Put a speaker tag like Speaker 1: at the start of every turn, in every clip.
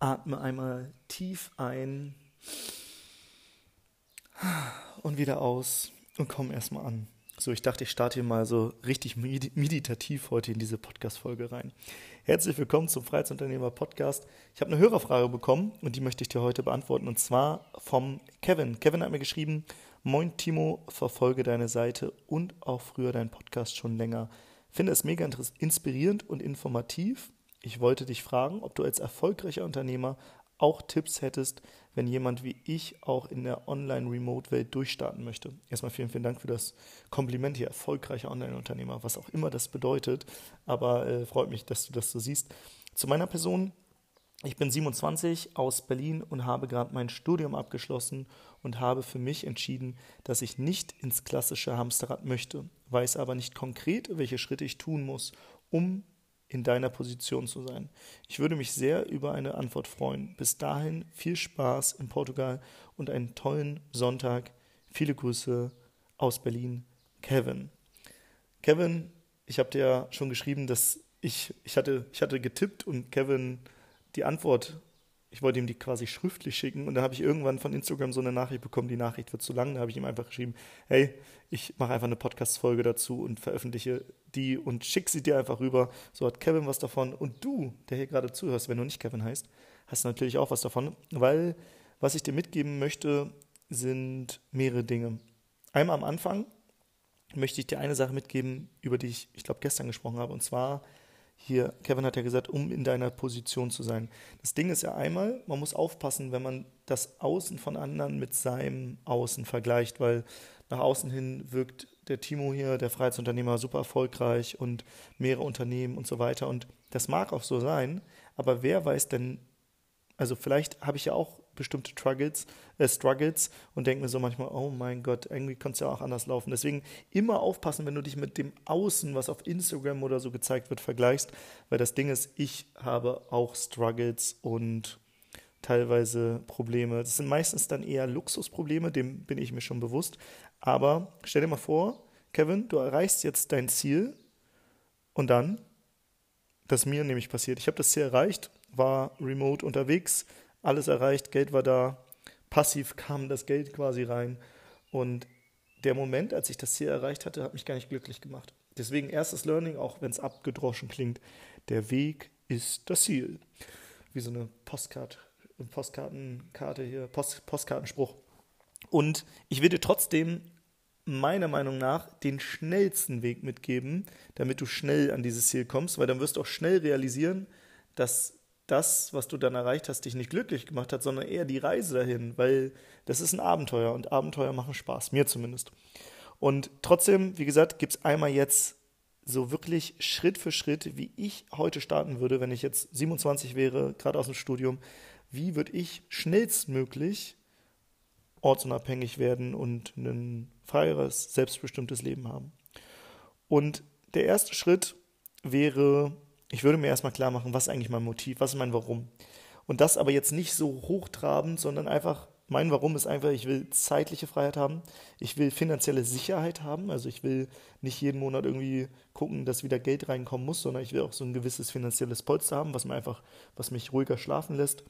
Speaker 1: Atme einmal tief ein und wieder aus und komm erstmal an. So, ich dachte, ich starte hier mal so richtig meditativ heute in diese Podcast-Folge rein. Herzlich willkommen zum Freiheitsunternehmer-Podcast. Ich habe eine Hörerfrage bekommen und die möchte ich dir heute beantworten und zwar vom Kevin. Kevin hat mir geschrieben: Moin Timo, verfolge deine Seite und auch früher deinen Podcast schon länger. Finde es mega inspirierend und informativ. Ich wollte dich fragen, ob du als erfolgreicher Unternehmer auch Tipps hättest, wenn jemand wie ich auch in der Online-Remote-Welt durchstarten möchte. Erstmal vielen, vielen Dank für das Kompliment hier, erfolgreicher Online-Unternehmer, was auch immer das bedeutet. Aber äh, freut mich, dass du das so siehst. Zu meiner Person. Ich bin 27 aus Berlin und habe gerade mein Studium abgeschlossen und habe für mich entschieden, dass ich nicht ins klassische Hamsterrad möchte, weiß aber nicht konkret, welche Schritte ich tun muss, um in deiner Position zu sein. Ich würde mich sehr über eine Antwort freuen. Bis dahin viel Spaß in Portugal und einen tollen Sonntag. Viele Grüße aus Berlin, Kevin. Kevin, ich habe dir ja schon geschrieben, dass ich, ich, hatte, ich hatte getippt und Kevin die Antwort ich wollte ihm die quasi schriftlich schicken und da habe ich irgendwann von Instagram so eine Nachricht bekommen, die Nachricht wird zu lang, da habe ich ihm einfach geschrieben, hey, ich mache einfach eine Podcast-Folge dazu und veröffentliche die und schick sie dir einfach rüber. So hat Kevin was davon und du, der hier gerade zuhörst, wenn du nicht Kevin heißt, hast natürlich auch was davon, weil was ich dir mitgeben möchte, sind mehrere Dinge. Einmal am Anfang möchte ich dir eine Sache mitgeben, über die ich, ich glaube, gestern gesprochen habe, und zwar hier, Kevin hat ja gesagt, um in deiner Position zu sein. Das Ding ist ja einmal, man muss aufpassen, wenn man das Außen von anderen mit seinem Außen vergleicht, weil nach außen hin wirkt der Timo hier, der Freiheitsunternehmer, super erfolgreich und mehrere Unternehmen und so weiter. Und das mag auch so sein, aber wer weiß denn, also vielleicht habe ich ja auch bestimmte Struggles, äh, Struggles und denke mir so manchmal, oh mein Gott, irgendwie könnte es ja auch anders laufen. Deswegen immer aufpassen, wenn du dich mit dem Außen, was auf Instagram oder so gezeigt wird, vergleichst, weil das Ding ist, ich habe auch Struggles und teilweise Probleme. Das sind meistens dann eher Luxusprobleme, dem bin ich mir schon bewusst. Aber stell dir mal vor, Kevin, du erreichst jetzt dein Ziel und dann, das mir nämlich passiert. Ich habe das Ziel erreicht, war remote unterwegs, alles erreicht, Geld war da, passiv kam das Geld quasi rein. Und der Moment, als ich das Ziel erreicht hatte, hat mich gar nicht glücklich gemacht. Deswegen erstes Learning, auch wenn es abgedroschen klingt, der Weg ist das Ziel. Wie so eine Postkarte, Postkartenkarte hier, Post, Postkartenspruch. Und ich würde trotzdem meiner Meinung nach den schnellsten Weg mitgeben, damit du schnell an dieses Ziel kommst, weil dann wirst du auch schnell realisieren, dass das, was du dann erreicht hast, dich nicht glücklich gemacht hat, sondern eher die Reise dahin, weil das ist ein Abenteuer und Abenteuer machen Spaß, mir zumindest. Und trotzdem, wie gesagt, gibt es einmal jetzt so wirklich Schritt für Schritt, wie ich heute starten würde, wenn ich jetzt 27 wäre, gerade aus dem Studium, wie würde ich schnellstmöglich ortsunabhängig werden und ein freieres, selbstbestimmtes Leben haben. Und der erste Schritt wäre, ich würde mir erstmal klar machen, was ist eigentlich mein Motiv, was ist mein Warum. Und das aber jetzt nicht so hochtrabend, sondern einfach, mein Warum ist einfach, ich will zeitliche Freiheit haben, ich will finanzielle Sicherheit haben, also ich will nicht jeden Monat irgendwie gucken, dass wieder Geld reinkommen muss, sondern ich will auch so ein gewisses finanzielles Polster haben, was mir einfach, was mich ruhiger schlafen lässt.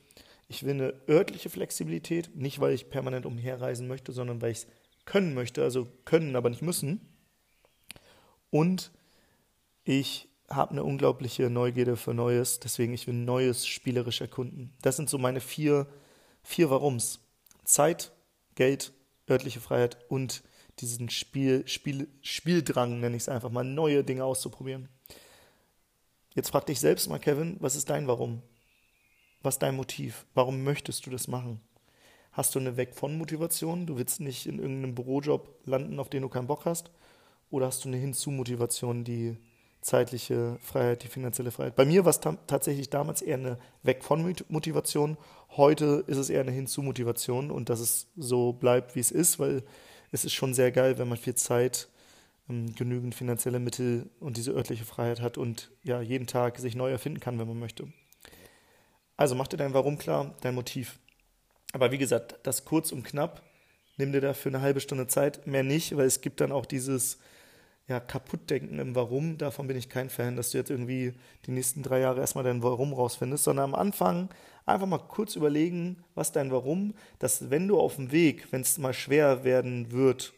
Speaker 1: Ich will eine örtliche Flexibilität, nicht weil ich permanent umherreisen möchte, sondern weil ich es können möchte, also können, aber nicht müssen. Und ich habe eine unglaubliche Neugierde für Neues, deswegen ich will Neues spielerisch erkunden. Das sind so meine vier, vier Warums. Zeit, Geld, örtliche Freiheit und diesen Spiel, Spiel, Spieldrang, nenne ich es einfach mal, neue Dinge auszuprobieren. Jetzt frag dich selbst mal, Kevin, was ist dein Warum? Was ist dein Motiv? Warum möchtest du das machen? Hast du eine Weg von Motivation? Du willst nicht in irgendeinem Bürojob landen, auf den du keinen Bock hast? Oder hast du eine Hinzu-Motivation, die zeitliche Freiheit, die finanzielle Freiheit. Bei mir war es tatsächlich damals eher eine Weg von Motivation. Heute ist es eher eine Hinzu-Motivation und dass es so bleibt, wie es ist, weil es ist schon sehr geil, wenn man viel Zeit, ähm, genügend finanzielle Mittel und diese örtliche Freiheit hat und ja, jeden Tag sich neu erfinden kann, wenn man möchte. Also mach dir dein Warum klar, dein Motiv. Aber wie gesagt, das kurz und knapp, nimm dir dafür eine halbe Stunde Zeit, mehr nicht, weil es gibt dann auch dieses, ja, kaputt denken im Warum. Davon bin ich kein Fan, dass du jetzt irgendwie die nächsten drei Jahre erstmal dein Warum rausfindest, sondern am Anfang einfach mal kurz überlegen, was dein Warum, dass wenn du auf dem Weg, wenn es mal schwer werden wird,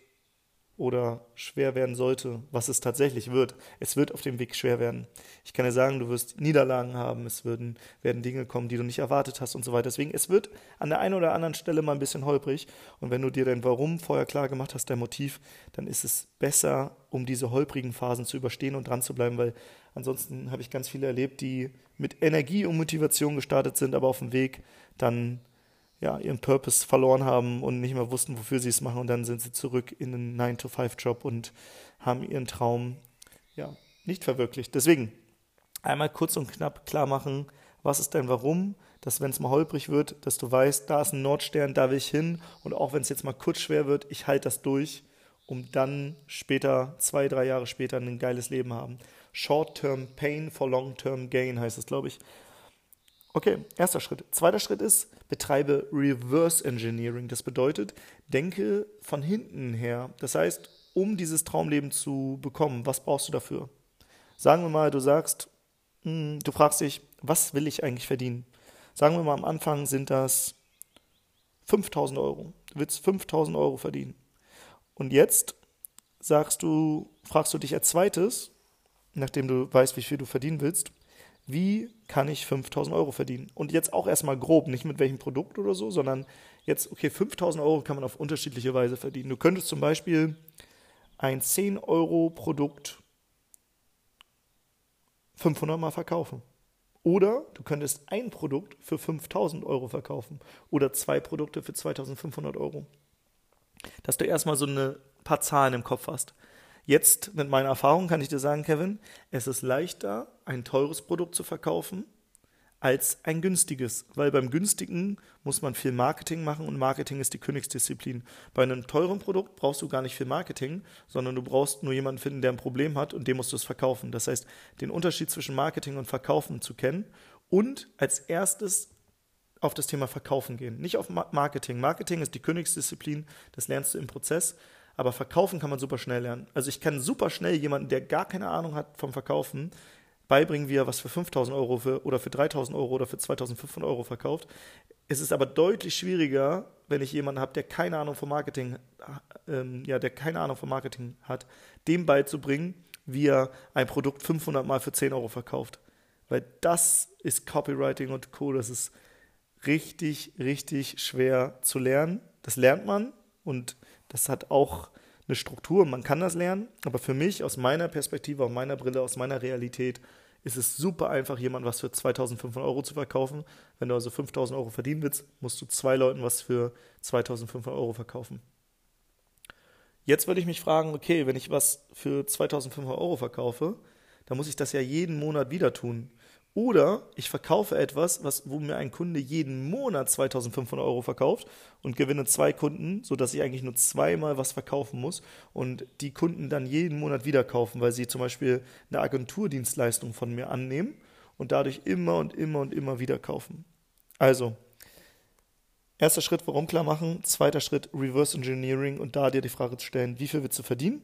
Speaker 1: oder schwer werden sollte, was es tatsächlich wird. Es wird auf dem Weg schwer werden. Ich kann dir sagen, du wirst Niederlagen haben, es würden, werden Dinge kommen, die du nicht erwartet hast und so weiter. Deswegen, es wird an der einen oder anderen Stelle mal ein bisschen holprig. Und wenn du dir dein Warum vorher klar gemacht hast, dein Motiv, dann ist es besser, um diese holprigen Phasen zu überstehen und dran zu bleiben, weil ansonsten habe ich ganz viele erlebt, die mit Energie und Motivation gestartet sind, aber auf dem Weg dann ja, ihren Purpose verloren haben und nicht mehr wussten, wofür sie es machen. Und dann sind sie zurück in einen 9-to-5-Job und haben ihren Traum ja, nicht verwirklicht. Deswegen einmal kurz und knapp klar machen, was ist dein Warum, dass wenn es mal holprig wird, dass du weißt, da ist ein Nordstern, da will ich hin. Und auch wenn es jetzt mal kurz schwer wird, ich halte das durch, um dann später, zwei, drei Jahre später, ein geiles Leben haben. Short-term Pain for Long-term Gain heißt es, glaube ich. Okay, erster Schritt. Zweiter Schritt ist, betreibe Reverse Engineering. Das bedeutet, denke von hinten her. Das heißt, um dieses Traumleben zu bekommen, was brauchst du dafür? Sagen wir mal, du sagst, hm, du fragst dich, was will ich eigentlich verdienen? Sagen wir mal, am Anfang sind das 5000 Euro. Du willst 5000 Euro verdienen. Und jetzt sagst du, fragst du dich als zweites, nachdem du weißt, wie viel du verdienen willst, wie kann ich 5000 Euro verdienen? Und jetzt auch erstmal grob, nicht mit welchem Produkt oder so, sondern jetzt, okay, 5000 Euro kann man auf unterschiedliche Weise verdienen. Du könntest zum Beispiel ein 10 Euro Produkt 500 Mal verkaufen. Oder du könntest ein Produkt für 5000 Euro verkaufen oder zwei Produkte für 2500 Euro. Dass du erstmal so ein paar Zahlen im Kopf hast. Jetzt mit meiner Erfahrung kann ich dir sagen, Kevin, es ist leichter, ein teures Produkt zu verkaufen als ein günstiges, weil beim günstigen muss man viel Marketing machen und Marketing ist die Königsdisziplin. Bei einem teuren Produkt brauchst du gar nicht viel Marketing, sondern du brauchst nur jemanden finden, der ein Problem hat und dem musst du es verkaufen. Das heißt, den Unterschied zwischen Marketing und Verkaufen zu kennen und als erstes auf das Thema Verkaufen gehen, nicht auf Marketing. Marketing ist die Königsdisziplin, das lernst du im Prozess, aber verkaufen kann man super schnell lernen. Also ich kann super schnell jemanden, der gar keine Ahnung hat vom Verkaufen, beibringen, wie er was für 5000 Euro für, oder für 3000 Euro oder für 2500 Euro verkauft. Es ist aber deutlich schwieriger, wenn ich jemanden habe, der keine Ahnung vom Marketing, ähm, ja, der keine Ahnung vom Marketing hat, dem beizubringen, wie er ein Produkt 500 Mal für 10 Euro verkauft. Weil das ist Copywriting und Co. Das ist richtig, richtig schwer zu lernen. Das lernt man und das hat auch eine Struktur, man kann das lernen, aber für mich aus meiner Perspektive, aus meiner Brille, aus meiner Realität ist es super einfach, jemand was für 2500 Euro zu verkaufen. Wenn du also 5000 Euro verdienen willst, musst du zwei Leuten was für 2500 Euro verkaufen. Jetzt würde ich mich fragen, okay, wenn ich was für 2500 Euro verkaufe, dann muss ich das ja jeden Monat wieder tun. Oder ich verkaufe etwas, was, wo mir ein Kunde jeden Monat 2500 Euro verkauft und gewinne zwei Kunden, sodass ich eigentlich nur zweimal was verkaufen muss und die Kunden dann jeden Monat wieder kaufen, weil sie zum Beispiel eine Agenturdienstleistung von mir annehmen und dadurch immer und immer und immer wieder kaufen. Also, erster Schritt, warum klar machen. Zweiter Schritt, Reverse Engineering und da dir die Frage zu stellen, wie viel willst du verdienen?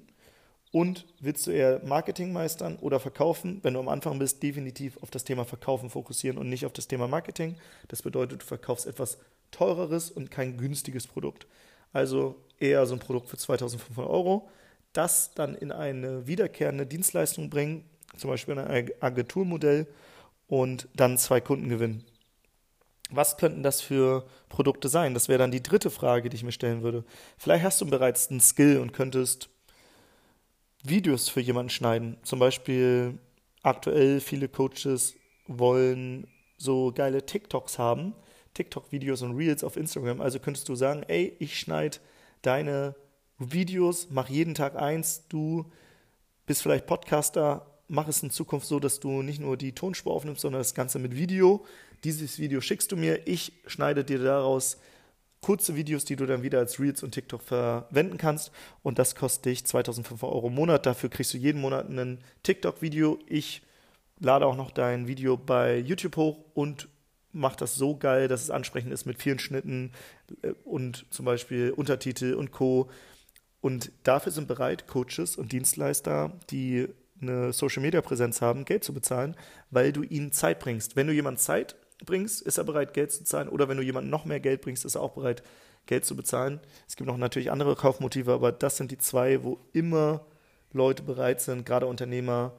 Speaker 1: Und willst du eher Marketing meistern oder verkaufen? Wenn du am Anfang bist, definitiv auf das Thema Verkaufen fokussieren und nicht auf das Thema Marketing. Das bedeutet, du verkaufst etwas teureres und kein günstiges Produkt. Also eher so ein Produkt für 2500 Euro. Das dann in eine wiederkehrende Dienstleistung bringen, zum Beispiel ein Agenturmodell und dann zwei Kunden gewinnen. Was könnten das für Produkte sein? Das wäre dann die dritte Frage, die ich mir stellen würde. Vielleicht hast du bereits einen Skill und könntest Videos für jemanden schneiden. Zum Beispiel aktuell viele Coaches wollen so geile TikToks haben, TikTok-Videos und Reels auf Instagram. Also könntest du sagen, ey, ich schneide deine Videos, mach jeden Tag eins, du bist vielleicht Podcaster, mach es in Zukunft so, dass du nicht nur die Tonspur aufnimmst, sondern das Ganze mit Video. Dieses Video schickst du mir, ich schneide dir daraus kurze Videos, die du dann wieder als Reels und TikTok verwenden kannst. Und das kostet dich 2500 Euro im Monat. Dafür kriegst du jeden Monat ein TikTok-Video. Ich lade auch noch dein Video bei YouTube hoch und mache das so geil, dass es ansprechend ist mit vielen Schnitten äh, und zum Beispiel Untertitel und Co. Und dafür sind bereit Coaches und Dienstleister, die eine Social-Media-Präsenz haben, Geld zu bezahlen, weil du ihnen Zeit bringst. Wenn du jemand Zeit bringst, ist er bereit, Geld zu zahlen. Oder wenn du jemandem noch mehr Geld bringst, ist er auch bereit, Geld zu bezahlen. Es gibt noch natürlich andere Kaufmotive, aber das sind die zwei, wo immer Leute bereit sind, gerade Unternehmer,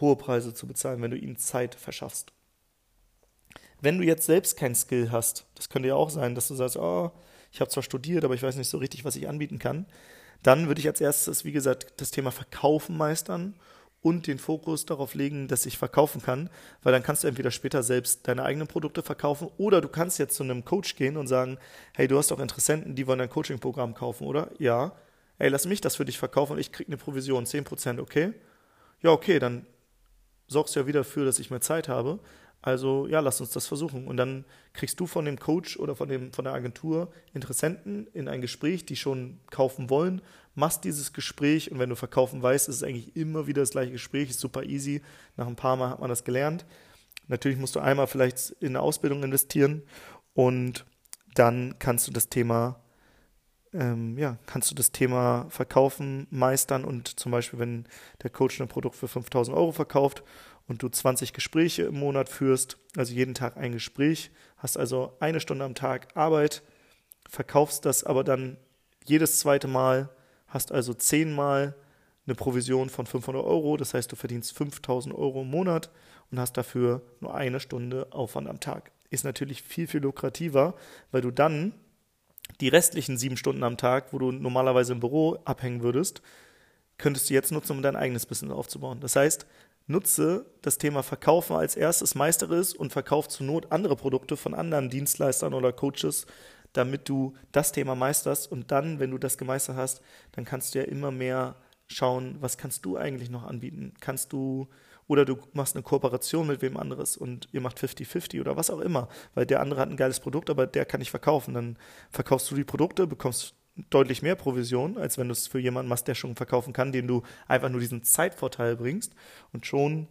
Speaker 1: hohe Preise zu bezahlen, wenn du ihnen Zeit verschaffst. Wenn du jetzt selbst kein Skill hast, das könnte ja auch sein, dass du sagst, oh, ich habe zwar studiert, aber ich weiß nicht so richtig, was ich anbieten kann, dann würde ich als erstes, wie gesagt, das Thema Verkaufen meistern und den Fokus darauf legen, dass ich verkaufen kann, weil dann kannst du entweder später selbst deine eigenen Produkte verkaufen oder du kannst jetzt zu einem Coach gehen und sagen, hey, du hast doch Interessenten, die wollen dein Coaching-Programm kaufen, oder? Ja. Ey, lass mich das für dich verkaufen und ich krieg eine Provision, 10%, okay? Ja, okay, dann sorgst du ja wieder dafür, dass ich mehr Zeit habe. Also ja, lass uns das versuchen. Und dann kriegst du von dem Coach oder von, dem, von der Agentur Interessenten in ein Gespräch, die schon kaufen wollen, machst dieses Gespräch und wenn du verkaufen weißt, ist es eigentlich immer wieder das gleiche Gespräch, ist super easy. Nach ein paar Mal hat man das gelernt. Natürlich musst du einmal vielleicht in eine Ausbildung investieren und dann kannst du das Thema ähm, ja, kannst du das Thema Verkaufen meistern und zum Beispiel, wenn der Coach ein Produkt für 5000 Euro verkauft und du 20 Gespräche im Monat führst, also jeden Tag ein Gespräch, hast also eine Stunde am Tag Arbeit, verkaufst das aber dann jedes zweite Mal, hast also zehnmal eine Provision von 500 Euro, das heißt, du verdienst 5000 Euro im Monat und hast dafür nur eine Stunde Aufwand am Tag. Ist natürlich viel, viel lukrativer, weil du dann die restlichen sieben Stunden am Tag, wo du normalerweise im Büro abhängen würdest, könntest du jetzt nutzen, um dein eigenes Business aufzubauen. Das heißt, nutze das Thema Verkaufen als erstes Meisteres und verkauf zur Not andere Produkte von anderen Dienstleistern oder Coaches, damit du das Thema meisterst und dann, wenn du das gemeistert hast, dann kannst du ja immer mehr schauen, was kannst du eigentlich noch anbieten? Kannst du oder du machst eine Kooperation mit wem anderes und ihr macht 50-50 oder was auch immer, weil der andere hat ein geiles Produkt, aber der kann nicht verkaufen. Dann verkaufst du die Produkte, bekommst deutlich mehr Provision, als wenn du es für jemanden machst, der schon verkaufen kann, dem du einfach nur diesen Zeitvorteil bringst. Und schon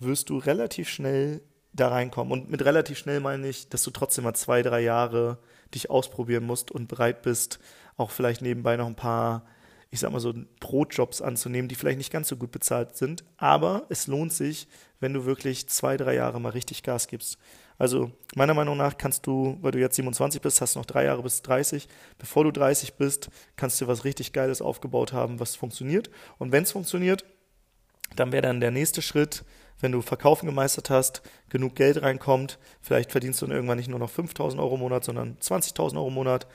Speaker 1: wirst du relativ schnell da reinkommen. Und mit relativ schnell meine ich, dass du trotzdem mal zwei, drei Jahre dich ausprobieren musst und bereit bist, auch vielleicht nebenbei noch ein paar, ich sag mal so, Brotjobs anzunehmen, die vielleicht nicht ganz so gut bezahlt sind. Aber es lohnt sich, wenn du wirklich zwei, drei Jahre mal richtig Gas gibst. Also meiner Meinung nach kannst du, weil du jetzt 27 bist, hast noch drei Jahre bis 30. Bevor du 30 bist, kannst du was richtig Geiles aufgebaut haben, was funktioniert. Und wenn es funktioniert, dann wäre dann der nächste Schritt, wenn du Verkaufen gemeistert hast, genug Geld reinkommt, vielleicht verdienst du dann irgendwann nicht nur noch 5000 Euro im Monat, sondern 20.000 Euro im Monat,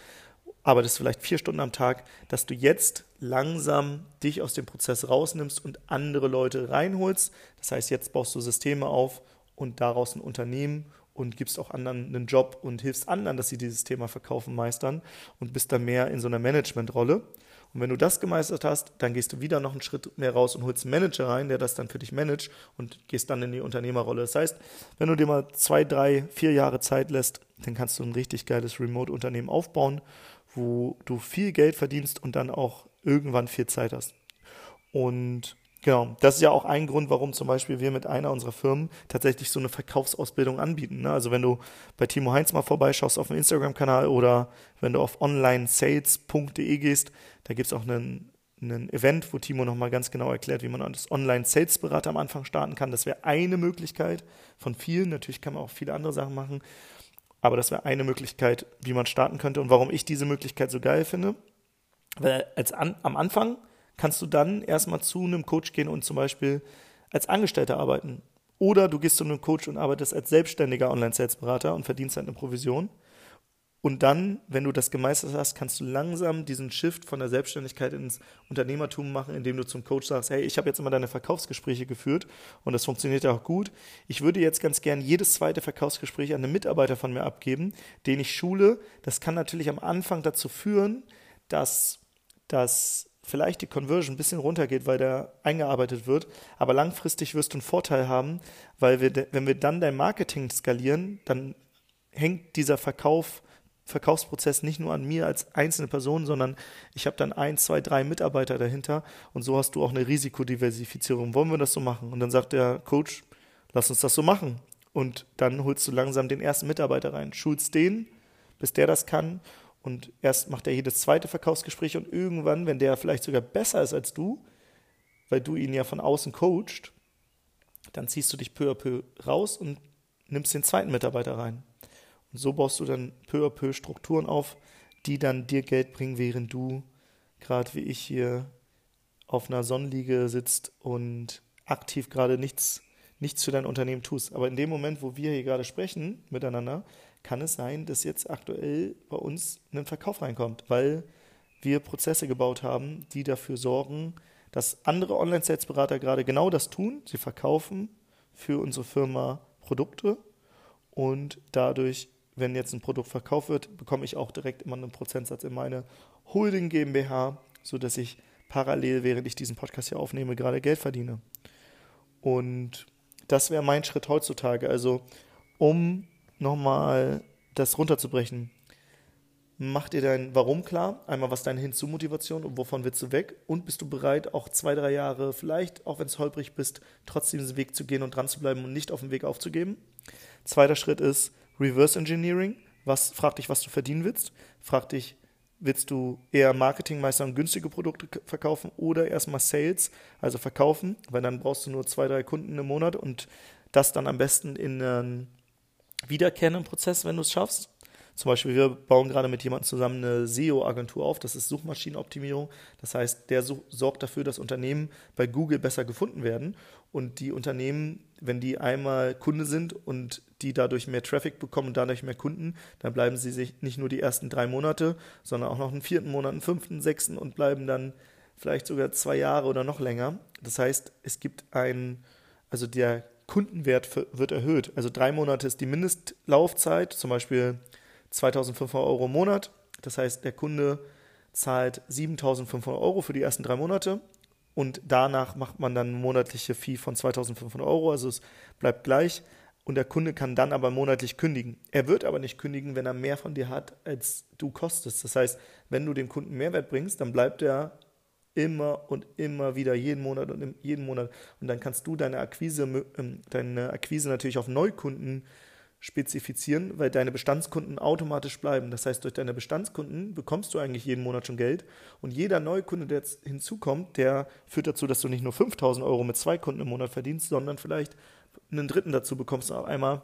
Speaker 1: arbeitest vielleicht vier Stunden am Tag, dass du jetzt langsam dich aus dem Prozess rausnimmst und andere Leute reinholst. Das heißt, jetzt baust du Systeme auf und daraus ein Unternehmen und gibst auch anderen einen Job und hilfst anderen, dass sie dieses Thema Verkaufen meistern und bist dann mehr in so einer Managementrolle. Und wenn du das gemeistert hast, dann gehst du wieder noch einen Schritt mehr raus und holst einen Manager rein, der das dann für dich managt und gehst dann in die Unternehmerrolle. Das heißt, wenn du dir mal zwei, drei, vier Jahre Zeit lässt, dann kannst du ein richtig geiles Remote-Unternehmen aufbauen, wo du viel Geld verdienst und dann auch irgendwann viel Zeit hast. Und Genau, das ist ja auch ein Grund, warum zum Beispiel wir mit einer unserer Firmen tatsächlich so eine Verkaufsausbildung anbieten. Ne? Also wenn du bei Timo Heinz mal vorbeischaust auf dem Instagram-Kanal oder wenn du auf onlinesales.de gehst, da gibt es auch einen, einen Event, wo Timo nochmal ganz genau erklärt, wie man als Online-Sales-Berater am Anfang starten kann. Das wäre eine Möglichkeit von vielen. Natürlich kann man auch viele andere Sachen machen, aber das wäre eine Möglichkeit, wie man starten könnte und warum ich diese Möglichkeit so geil finde. Weil als an, am Anfang kannst du dann erstmal zu einem Coach gehen und zum Beispiel als Angestellter arbeiten. Oder du gehst zu einem Coach und arbeitest als selbstständiger Online-Sales-Berater und verdienst halt eine Provision. Und dann, wenn du das gemeistert hast, kannst du langsam diesen Shift von der Selbstständigkeit ins Unternehmertum machen, indem du zum Coach sagst, hey, ich habe jetzt immer deine Verkaufsgespräche geführt und das funktioniert ja auch gut. Ich würde jetzt ganz gern jedes zweite Verkaufsgespräch an einen Mitarbeiter von mir abgeben, den ich schule. Das kann natürlich am Anfang dazu führen, dass, dass vielleicht die Conversion ein bisschen runtergeht, weil der eingearbeitet wird, aber langfristig wirst du einen Vorteil haben, weil wir, wenn wir dann dein Marketing skalieren, dann hängt dieser Verkauf, Verkaufsprozess nicht nur an mir als einzelne Person, sondern ich habe dann ein, zwei, drei Mitarbeiter dahinter und so hast du auch eine Risikodiversifizierung. Wollen wir das so machen? Und dann sagt der Coach, lass uns das so machen. Und dann holst du langsam den ersten Mitarbeiter rein, schulst den, bis der das kann Und erst macht er jedes zweite Verkaufsgespräch und irgendwann, wenn der vielleicht sogar besser ist als du, weil du ihn ja von außen coacht, dann ziehst du dich peu à peu raus und nimmst den zweiten Mitarbeiter rein. Und so baust du dann peu à peu Strukturen auf, die dann dir Geld bringen, während du, gerade wie ich hier, auf einer Sonnenliege sitzt und aktiv gerade nichts, nichts für dein Unternehmen tust. Aber in dem Moment, wo wir hier gerade sprechen miteinander, kann es sein, dass jetzt aktuell bei uns ein Verkauf reinkommt, weil wir Prozesse gebaut haben, die dafür sorgen, dass andere Online-Sales-Berater gerade genau das tun. Sie verkaufen für unsere Firma Produkte und dadurch, wenn jetzt ein Produkt verkauft wird, bekomme ich auch direkt immer einen Prozentsatz in meine Holding GmbH, sodass ich parallel, während ich diesen Podcast hier aufnehme, gerade Geld verdiene. Und das wäre mein Schritt heutzutage. Also, um nochmal das runterzubrechen, mach dir dein Warum klar. Einmal, was deine Hinzu-Motivation und wovon willst du weg? Und bist du bereit, auch zwei, drei Jahre, vielleicht, auch wenn es holprig bist, trotzdem diesen Weg zu gehen und dran zu bleiben und nicht auf dem Weg aufzugeben? Zweiter Schritt ist Reverse Engineering. Was, frag dich, was du verdienen willst. Frag dich, willst du eher Marketingmeister und günstige Produkte verkaufen oder erstmal Sales, also verkaufen, weil dann brauchst du nur zwei, drei Kunden im Monat und das dann am besten in einen wiederkehrenden Prozess, wenn du es schaffst. Zum Beispiel, wir bauen gerade mit jemandem zusammen eine SEO-Agentur auf, das ist Suchmaschinenoptimierung. Das heißt, der sorgt dafür, dass Unternehmen bei Google besser gefunden werden. Und die Unternehmen, wenn die einmal Kunde sind und die dadurch mehr Traffic bekommen und dadurch mehr Kunden, dann bleiben sie sich nicht nur die ersten drei Monate, sondern auch noch einen vierten Monat, einen fünften, sechsten und bleiben dann vielleicht sogar zwei Jahre oder noch länger. Das heißt, es gibt ein, also der Kundenwert wird erhöht. Also drei Monate ist die Mindestlaufzeit, zum Beispiel 2500 Euro im Monat. Das heißt, der Kunde zahlt 7500 Euro für die ersten drei Monate und danach macht man dann monatliche Fee von 2500 Euro, also es bleibt gleich und der Kunde kann dann aber monatlich kündigen. Er wird aber nicht kündigen, wenn er mehr von dir hat, als du kostest. Das heißt, wenn du dem Kunden Mehrwert bringst, dann bleibt er immer und immer wieder jeden Monat und jeden Monat und dann kannst du deine Akquise, ähm, deine Akquise natürlich auf Neukunden spezifizieren, weil deine Bestandskunden automatisch bleiben. Das heißt, durch deine Bestandskunden bekommst du eigentlich jeden Monat schon Geld. Und jeder neue Kunde, der jetzt hinzukommt, der führt dazu, dass du nicht nur 5000 Euro mit zwei Kunden im Monat verdienst, sondern vielleicht einen dritten dazu bekommst, auf einmal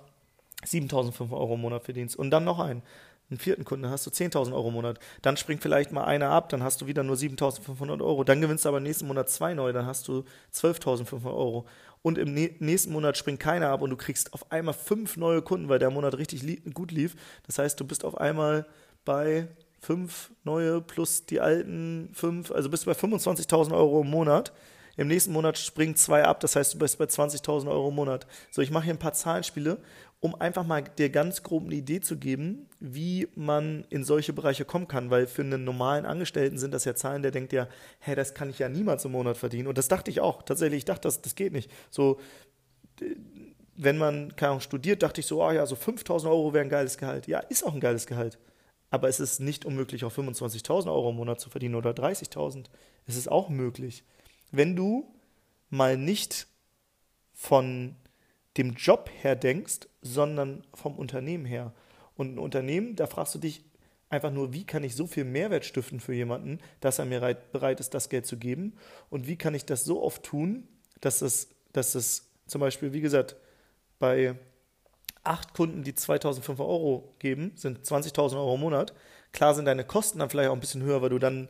Speaker 1: 7500 Euro im Monat verdienst. Und dann noch einen einen vierten Kunden, hast du 10.000 Euro im Monat. Dann springt vielleicht mal einer ab, dann hast du wieder nur 7.500 Euro. Dann gewinnst du aber nächsten Monat zwei neue, dann hast du 12.500 Euro. Und im nächsten Monat springt keiner ab und du kriegst auf einmal fünf neue Kunden, weil der Monat richtig li gut lief. Das heißt, du bist auf einmal bei fünf neue plus die alten fünf, also bist du bei 25.000 Euro im Monat. Im nächsten Monat springen zwei ab, das heißt, du bist bei 20.000 Euro im Monat. So, ich mache hier ein paar Zahlenspiele um einfach mal dir ganz grob eine Idee zu geben, wie man in solche Bereiche kommen kann, weil für einen normalen Angestellten sind das ja Zahlen, der denkt ja, hä, das kann ich ja niemals im Monat verdienen. Und das dachte ich auch. Tatsächlich, ich dachte, das, das geht nicht. So, wenn man keine Ahnung, studiert, dachte ich so, oh ja, so 5000 Euro wäre ein geiles Gehalt. Ja, ist auch ein geiles Gehalt. Aber es ist nicht unmöglich, auch 25.000 Euro im Monat zu verdienen oder 30.000. Es ist auch möglich. Wenn du mal nicht von dem Job her denkst, sondern vom Unternehmen her. Und ein Unternehmen, da fragst du dich einfach nur, wie kann ich so viel Mehrwert stiften für jemanden, dass er mir bereit ist, das Geld zu geben? Und wie kann ich das so oft tun, dass es, dass es zum Beispiel, wie gesagt, bei acht Kunden, die 2500 Euro geben, sind 20.000 Euro im Monat. Klar sind deine Kosten dann vielleicht auch ein bisschen höher, weil du dann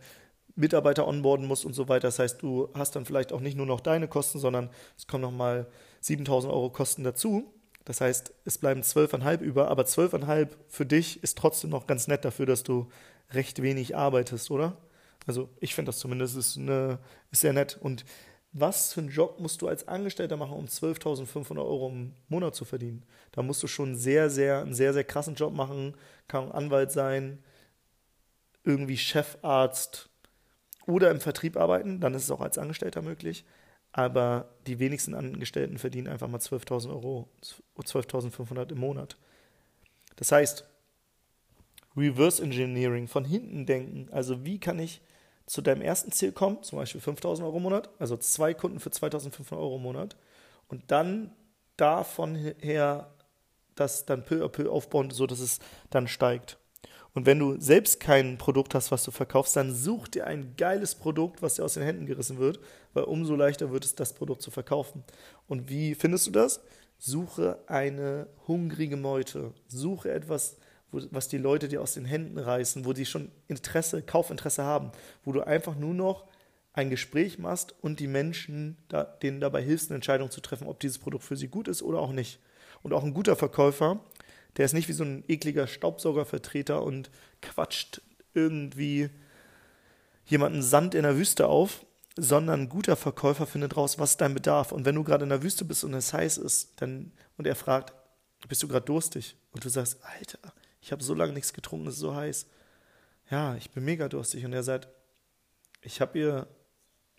Speaker 1: Mitarbeiter onboarden musst und so weiter. Das heißt, du hast dann vielleicht auch nicht nur noch deine Kosten, sondern es kommen nochmal 7000 Euro Kosten dazu. Das heißt, es bleiben 12,5 über, aber 12,5 für dich ist trotzdem noch ganz nett dafür, dass du recht wenig arbeitest, oder? Also ich finde das zumindest ist, eine, ist sehr nett. Und was für einen Job musst du als Angestellter machen, um 12.500 Euro im Monat zu verdienen? Da musst du schon sehr, sehr, einen sehr, sehr krassen Job machen, kann Anwalt sein, irgendwie Chefarzt oder im Vertrieb arbeiten, dann ist es auch als Angestellter möglich aber die wenigsten Angestellten verdienen einfach mal 12.000 Euro, 12.500 im Monat. Das heißt, Reverse Engineering, von hinten denken, also wie kann ich zu deinem ersten Ziel kommen, zum Beispiel 5.000 Euro im Monat, also zwei Kunden für 2.500 Euro im Monat und dann davon her das dann peu à peu aufbauen, so dass es dann steigt. Und wenn du selbst kein Produkt hast, was du verkaufst, dann such dir ein geiles Produkt, was dir aus den Händen gerissen wird, weil umso leichter wird es, das Produkt zu verkaufen. Und wie findest du das? Suche eine hungrige Meute. Suche etwas, was die Leute dir aus den Händen reißen, wo die schon Interesse, Kaufinteresse haben, wo du einfach nur noch ein Gespräch machst und die Menschen denen dabei hilfst, eine Entscheidung zu treffen, ob dieses Produkt für sie gut ist oder auch nicht. Und auch ein guter Verkäufer, der ist nicht wie so ein ekliger Staubsaugervertreter und quatscht irgendwie jemanden Sand in der Wüste auf, sondern ein guter Verkäufer findet raus, was dein Bedarf. Und wenn du gerade in der Wüste bist und es heiß ist, dann und er fragt, bist du gerade durstig? Und du sagst, Alter, ich habe so lange nichts getrunken, es ist so heiß. Ja, ich bin mega durstig. Und er sagt, ich habe hier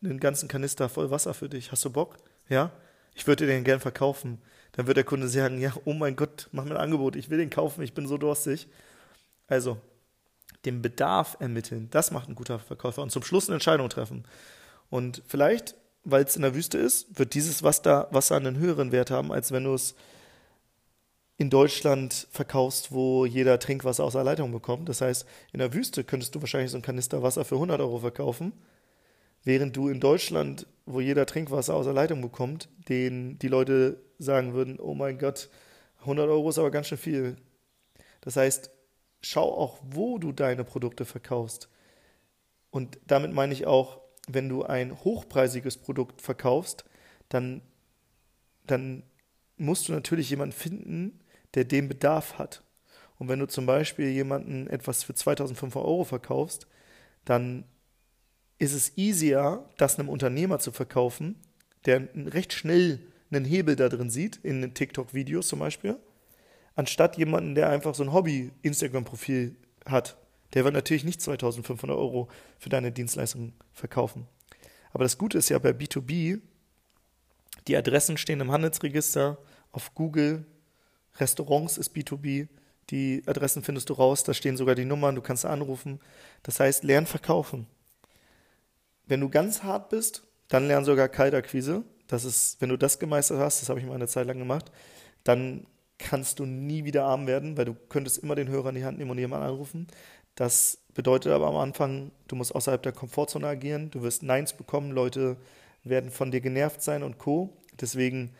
Speaker 1: einen ganzen Kanister voll Wasser für dich. Hast du Bock? Ja? Ich würde dir den gern verkaufen. Dann wird der Kunde sagen, ja, oh mein Gott, mach mir ein Angebot, ich will den kaufen, ich bin so durstig. Also, den Bedarf ermitteln, das macht ein guter Verkäufer und zum Schluss eine Entscheidung treffen. Und vielleicht, weil es in der Wüste ist, wird dieses Wasser, Wasser einen höheren Wert haben, als wenn du es in Deutschland verkaufst, wo jeder Trinkwasser aus der Leitung bekommt. Das heißt, in der Wüste könntest du wahrscheinlich so ein Kanister Wasser für 100 Euro verkaufen, während du in Deutschland, wo jeder Trinkwasser aus der Leitung bekommt, den die Leute sagen würden, oh mein Gott, 100 Euro ist aber ganz schön viel. Das heißt, schau auch, wo du deine Produkte verkaufst. Und damit meine ich auch, wenn du ein hochpreisiges Produkt verkaufst, dann, dann musst du natürlich jemanden finden, der den Bedarf hat. Und wenn du zum Beispiel jemanden etwas für 2500 Euro verkaufst, dann ist es easier, das einem Unternehmer zu verkaufen, der recht schnell einen Hebel da drin sieht, in TikTok-Videos zum Beispiel, anstatt jemanden, der einfach so ein Hobby-Instagram-Profil hat. Der wird natürlich nicht 2500 Euro für deine Dienstleistung verkaufen. Aber das Gute ist ja bei B2B, die Adressen stehen im Handelsregister, auf Google, Restaurants ist B2B, die Adressen findest du raus, da stehen sogar die Nummern, du kannst anrufen. Das heißt, lern verkaufen. Wenn du ganz hart bist, dann lern sogar Kaltakquise. Das ist, wenn du das gemeistert hast, das habe ich mal eine Zeit lang gemacht, dann kannst du nie wieder arm werden, weil du könntest immer den Hörer in die Hand nehmen und jemanden anrufen. Das bedeutet aber am Anfang, du musst außerhalb der Komfortzone agieren, du wirst Neins bekommen, Leute werden von dir genervt sein und Co. Deswegen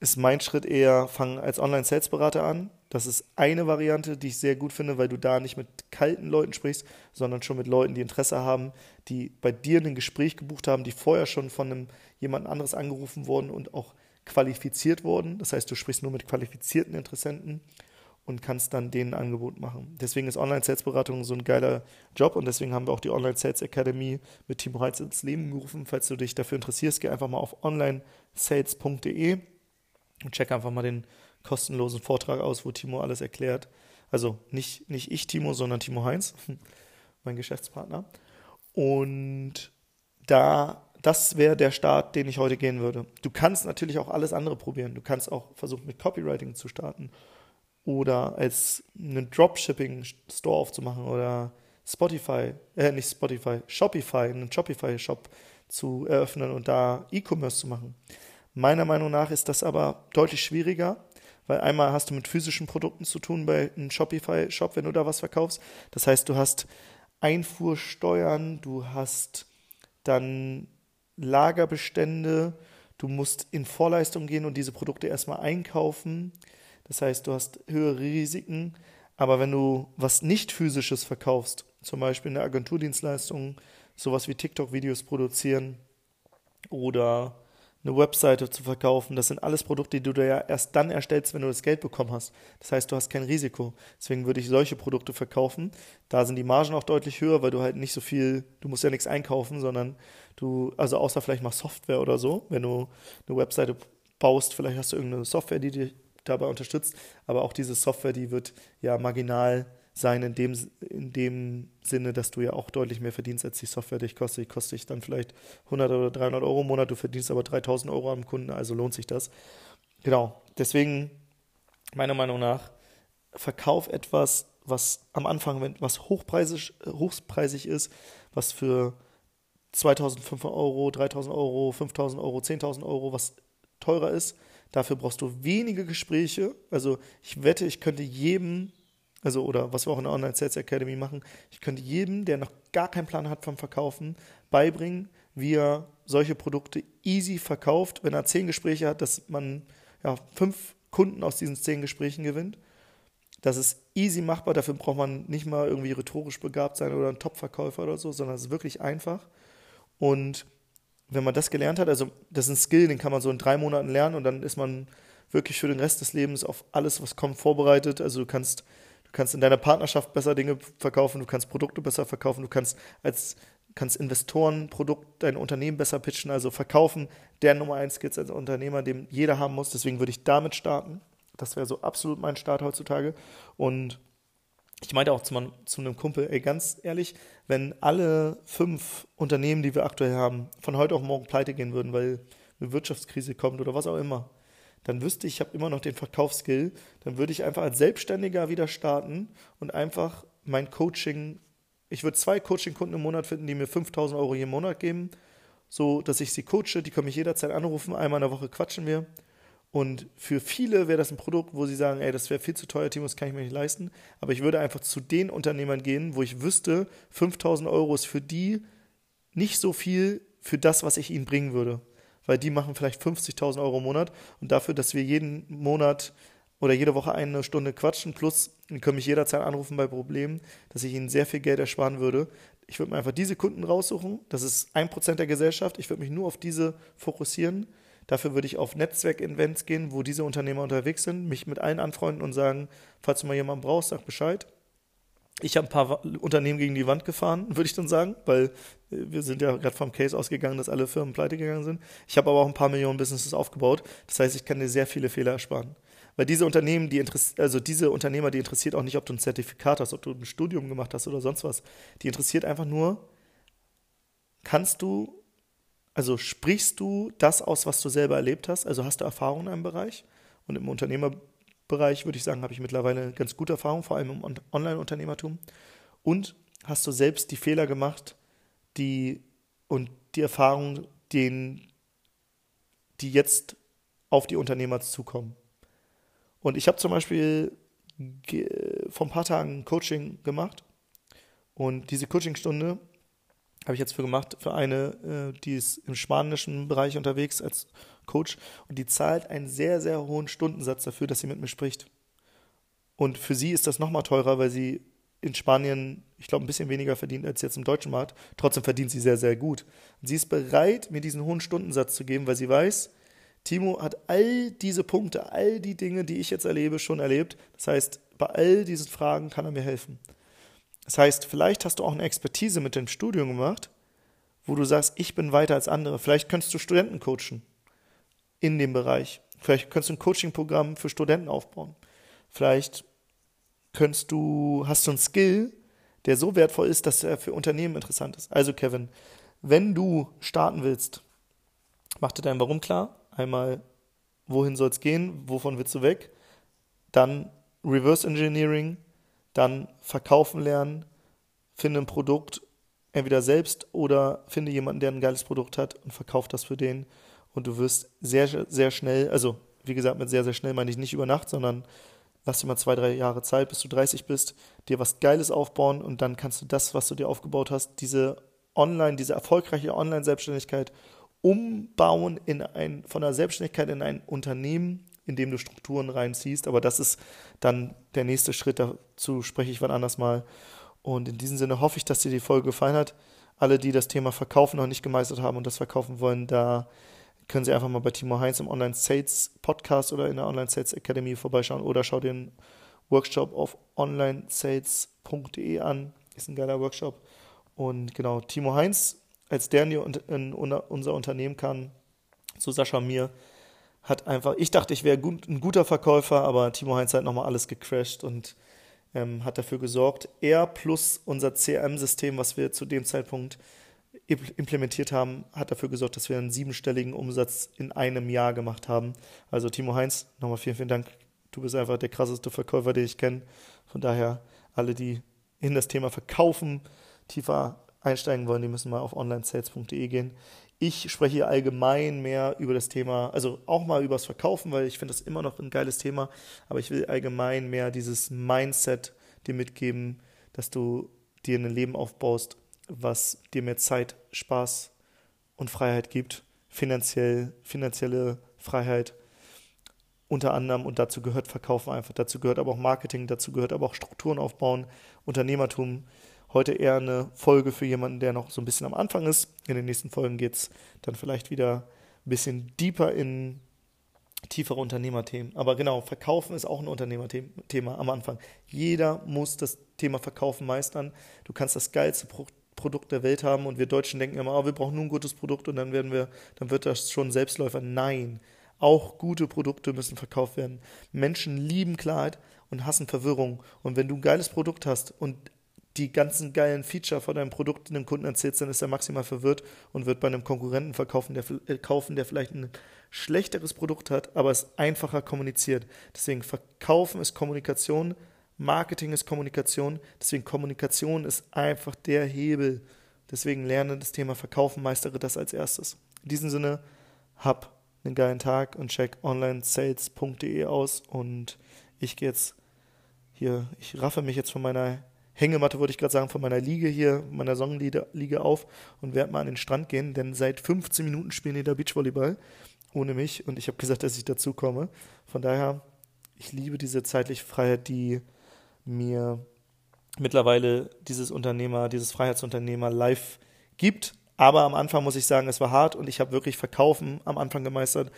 Speaker 1: ist mein Schritt eher, fang als Online-Sales-Berater an. Das ist eine Variante, die ich sehr gut finde, weil du da nicht mit kalten Leuten sprichst, sondern schon mit Leuten, die Interesse haben, die bei dir ein Gespräch gebucht haben, die vorher schon von einem jemand anderes angerufen wurden und auch qualifiziert wurden. Das heißt, du sprichst nur mit qualifizierten Interessenten und kannst dann denen ein Angebot machen. Deswegen ist Online-Sales-Beratung so ein geiler Job und deswegen haben wir auch die Online-Sales Academy mit Timo Heitz ins Leben gerufen. Falls du dich dafür interessierst, geh einfach mal auf onlinesales.de und check einfach mal den kostenlosen Vortrag aus, wo Timo alles erklärt. Also nicht, nicht ich, Timo, sondern Timo Heinz, mein Geschäftspartner. Und da, das wäre der Start, den ich heute gehen würde. Du kannst natürlich auch alles andere probieren. Du kannst auch versuchen, mit Copywriting zu starten oder als einen Dropshipping-Store aufzumachen oder Spotify, äh, nicht Spotify, Shopify, einen Shopify-Shop zu eröffnen und da E-Commerce zu machen. Meiner Meinung nach ist das aber deutlich schwieriger, weil einmal hast du mit physischen Produkten zu tun bei einem Shopify-Shop, wenn du da was verkaufst. Das heißt, du hast Einfuhrsteuern, du hast dann Lagerbestände, du musst in Vorleistung gehen und diese Produkte erstmal einkaufen. Das heißt, du hast höhere Risiken. Aber wenn du was nicht physisches verkaufst, zum Beispiel eine Agenturdienstleistung, sowas wie TikTok-Videos produzieren oder eine Webseite zu verkaufen. Das sind alles Produkte, die du ja erst dann erstellst, wenn du das Geld bekommen hast. Das heißt, du hast kein Risiko. Deswegen würde ich solche Produkte verkaufen. Da sind die Margen auch deutlich höher, weil du halt nicht so viel, du musst ja nichts einkaufen, sondern du, also außer vielleicht mal Software oder so, wenn du eine Webseite baust, vielleicht hast du irgendeine Software, die dich dabei unterstützt, aber auch diese Software, die wird ja marginal sein in dem, in dem Sinne, dass du ja auch deutlich mehr verdienst, als die Software dich kostet. Die kostet dich dann vielleicht 100 oder 300 Euro im Monat, du verdienst aber 3000 Euro am Kunden, also lohnt sich das. Genau, deswegen meiner Meinung nach, verkauf etwas, was am Anfang, was hochpreisig, hochpreisig ist, was für 2500 Euro, 3000 Euro, 5000 Euro, 10.000 Euro, was teurer ist. Dafür brauchst du wenige Gespräche. Also ich wette, ich könnte jedem also oder was wir auch in der Online Sales Academy machen, ich könnte jedem, der noch gar keinen Plan hat vom Verkaufen, beibringen, wie er solche Produkte easy verkauft, wenn er zehn Gespräche hat, dass man ja, fünf Kunden aus diesen zehn Gesprächen gewinnt. Das ist easy machbar, dafür braucht man nicht mal irgendwie rhetorisch begabt sein oder ein Top-Verkäufer oder so, sondern es ist wirklich einfach. Und wenn man das gelernt hat, also das ist ein Skill, den kann man so in drei Monaten lernen und dann ist man wirklich für den Rest des Lebens auf alles, was kommt, vorbereitet. Also du kannst, kannst in deiner Partnerschaft besser Dinge verkaufen, du kannst Produkte besser verkaufen, du kannst als kannst Investoren Produkt, dein Unternehmen besser pitchen, also verkaufen, der Nummer eins Skills als Unternehmer, den jeder haben muss. Deswegen würde ich damit starten. Das wäre so absolut mein Start heutzutage. Und ich meinte auch zu, man, zu einem Kumpel, ey, ganz ehrlich, wenn alle fünf Unternehmen, die wir aktuell haben, von heute auf morgen pleite gehen würden, weil eine Wirtschaftskrise kommt oder was auch immer, dann wüsste ich, ich habe immer noch den Verkaufsskill, dann würde ich einfach als Selbstständiger wieder starten und einfach mein Coaching, ich würde zwei Coaching-Kunden im Monat finden, die mir 5000 Euro jeden Monat geben, so dass ich sie coache, die können mich jederzeit anrufen, einmal in der Woche quatschen wir und für viele wäre das ein Produkt, wo sie sagen, ey, das wäre viel zu teuer, Timo, das kann ich mir nicht leisten. Aber ich würde einfach zu den Unternehmern gehen, wo ich wüsste, 5000 Euro ist für die nicht so viel für das, was ich ihnen bringen würde. Weil die machen vielleicht 50.000 Euro im Monat und dafür, dass wir jeden Monat oder jede Woche eine Stunde quatschen, plus, die können mich jederzeit anrufen bei Problemen, dass ich ihnen sehr viel Geld ersparen würde. Ich würde mir einfach diese Kunden raussuchen, das ist ein Prozent der Gesellschaft, ich würde mich nur auf diese fokussieren Dafür würde ich auf Netzwerkevents gehen, wo diese Unternehmer unterwegs sind, mich mit allen anfreunden und sagen, falls du mal jemanden brauchst, sag Bescheid. Ich habe ein paar Unternehmen gegen die Wand gefahren, würde ich dann sagen, weil äh, wir sind ja gerade vom Case ausgegangen, dass alle Firmen pleite gegangen sind. Ich habe aber auch ein paar Millionen Businesses aufgebaut. Das heißt, ich kann dir sehr viele Fehler ersparen. Weil diese Unternehmen, die also diese Unternehmer, die interessiert auch nicht, ob du ein Zertifikat hast, ob du ein Studium gemacht hast oder sonst was. Die interessiert einfach nur, kannst du also sprichst du das aus, was du selber erlebt hast? Also hast du Erfahrung in einem Bereich? Und im Unternehmerbereich würde ich sagen, habe ich mittlerweile ganz gute Erfahrung, vor allem im Online-Unternehmertum. Und hast du selbst die Fehler gemacht, die und die Erfahrungen, die jetzt auf die Unternehmer zukommen. Und ich habe zum Beispiel vor ein paar Tagen Coaching gemacht und diese Coachingstunde habe ich jetzt für gemacht, für eine, äh, die ist im spanischen Bereich unterwegs als Coach und die zahlt einen sehr, sehr hohen Stundensatz dafür, dass sie mit mir spricht. Und für sie ist das nochmal teurer, weil sie in Spanien, ich glaube, ein bisschen weniger verdient als jetzt im deutschen Markt. Trotzdem verdient sie sehr, sehr gut. Und sie ist bereit, mir diesen hohen Stundensatz zu geben, weil sie weiß, Timo hat all diese Punkte, all die Dinge, die ich jetzt erlebe, schon erlebt. Das heißt, bei all diesen Fragen kann er mir helfen. Das heißt, vielleicht hast du auch eine Expertise mit dem Studium gemacht, wo du sagst, ich bin weiter als andere. Vielleicht könntest du Studenten coachen in dem Bereich. Vielleicht könntest du ein Coaching-Programm für Studenten aufbauen. Vielleicht könntest du, hast du einen Skill, der so wertvoll ist, dass er für Unternehmen interessant ist. Also Kevin, wenn du starten willst, mach dir dein Warum klar. Einmal, wohin soll es gehen? Wovon willst du weg? Dann Reverse Engineering, dann verkaufen lernen, finde ein Produkt entweder selbst oder finde jemanden, der ein geiles Produkt hat und verkauft das für den. Und du wirst sehr, sehr schnell, also wie gesagt, mit sehr, sehr schnell meine ich nicht über Nacht, sondern lass dir mal zwei, drei Jahre Zeit, bis du 30 bist, dir was Geiles aufbauen und dann kannst du das, was du dir aufgebaut hast, diese Online, diese erfolgreiche Online-Selbstständigkeit umbauen in ein, von der Selbstständigkeit in ein Unternehmen, indem du Strukturen reinziehst. Aber das ist dann der nächste Schritt. Dazu spreche ich wann anders mal. Und in diesem Sinne hoffe ich, dass dir die Folge gefallen hat. Alle, die das Thema Verkaufen noch nicht gemeistert haben und das verkaufen wollen, da können Sie einfach mal bei Timo Heinz im Online Sales Podcast oder in der Online Sales Academy vorbeischauen oder schau den Workshop auf onlinesales.de an. Ist ein geiler Workshop. Und genau, Timo Heinz, als der in unser Unternehmen kann, zu Sascha mir, hat einfach, ich dachte, ich wäre ein guter Verkäufer, aber Timo Heinz hat nochmal alles gecrashed und ähm, hat dafür gesorgt. Er plus unser CRM-System, was wir zu dem Zeitpunkt implementiert haben, hat dafür gesorgt, dass wir einen siebenstelligen Umsatz in einem Jahr gemacht haben. Also Timo Heinz, nochmal vielen, vielen Dank. Du bist einfach der krasseste Verkäufer, den ich kenne. Von daher, alle, die in das Thema Verkaufen tiefer einsteigen wollen, die müssen mal auf onlinesales.de gehen. Ich spreche hier allgemein mehr über das Thema, also auch mal über das Verkaufen, weil ich finde das immer noch ein geiles Thema, aber ich will allgemein mehr dieses Mindset, dir mitgeben, dass du dir ein Leben aufbaust, was dir mehr Zeit, Spaß und Freiheit gibt, finanziell, finanzielle Freiheit unter anderem und dazu gehört Verkaufen einfach, dazu gehört aber auch Marketing, dazu gehört aber auch Strukturen aufbauen, Unternehmertum. Heute eher eine Folge für jemanden, der noch so ein bisschen am Anfang ist. In den nächsten Folgen geht es dann vielleicht wieder ein bisschen deeper in tiefere Unternehmerthemen. Aber genau, Verkaufen ist auch ein Unternehmerthema am Anfang. Jeder muss das Thema Verkaufen meistern. Du kannst das geilste Pro Produkt der Welt haben und wir Deutschen denken immer, oh, wir brauchen nur ein gutes Produkt und dann werden wir, dann wird das schon Selbstläufer. Nein, auch gute Produkte müssen verkauft werden. Menschen lieben Klarheit und hassen Verwirrung. Und wenn du ein geiles Produkt hast und die ganzen geilen Feature von deinem Produkt einem Kunden erzählst, dann ist er maximal verwirrt und wird bei einem Konkurrenten verkaufen, der, äh, kaufen, der vielleicht ein schlechteres Produkt hat, aber es einfacher kommuniziert. Deswegen Verkaufen ist Kommunikation, Marketing ist Kommunikation, deswegen Kommunikation ist einfach der Hebel. Deswegen lerne das Thema Verkaufen, meistere das als erstes. In diesem Sinne, hab einen geilen Tag und check onlinesales.de aus. Und ich gehe jetzt hier, ich raffe mich jetzt von meiner Hängematte, würde ich gerade sagen, von meiner Liege hier, meiner Sonnenliege auf und werde mal an den Strand gehen, denn seit 15 Minuten spielen die da Beachvolleyball ohne mich und ich habe gesagt, dass ich dazu komme. Von daher, ich liebe diese zeitliche Freiheit, die mir mittlerweile dieses Unternehmer, dieses Freiheitsunternehmer live gibt aber am Anfang muss ich sagen, es war hart und ich habe wirklich Verkaufen am Anfang gemeistert.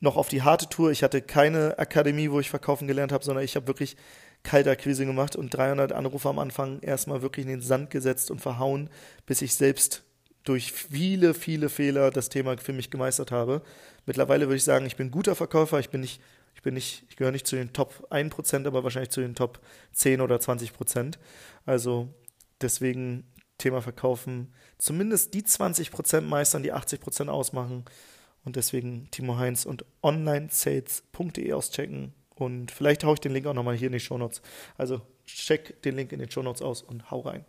Speaker 1: Noch auf die harte Tour. Ich hatte keine Akademie, wo ich Verkaufen gelernt habe, sondern ich habe wirklich Kaltakquise gemacht und 300 Anrufe am Anfang erstmal wirklich in den Sand gesetzt und verhauen, bis ich selbst durch viele, viele Fehler das Thema für mich gemeistert habe. Mittlerweile würde ich sagen, ich bin guter Verkäufer. Ich bin nicht, ich bin nicht, ich gehöre nicht zu den Top 1%, aber wahrscheinlich zu den Top 10 oder 20%. Also deswegen Thema Verkaufen zumindest die 20% meistern, die 80% ausmachen. Und deswegen Timo Heinz und onlinesales.de auschecken. Und vielleicht haue ich den Link auch nochmal hier in die Shownotes. Also check den Link in den Shownotes aus und hau rein.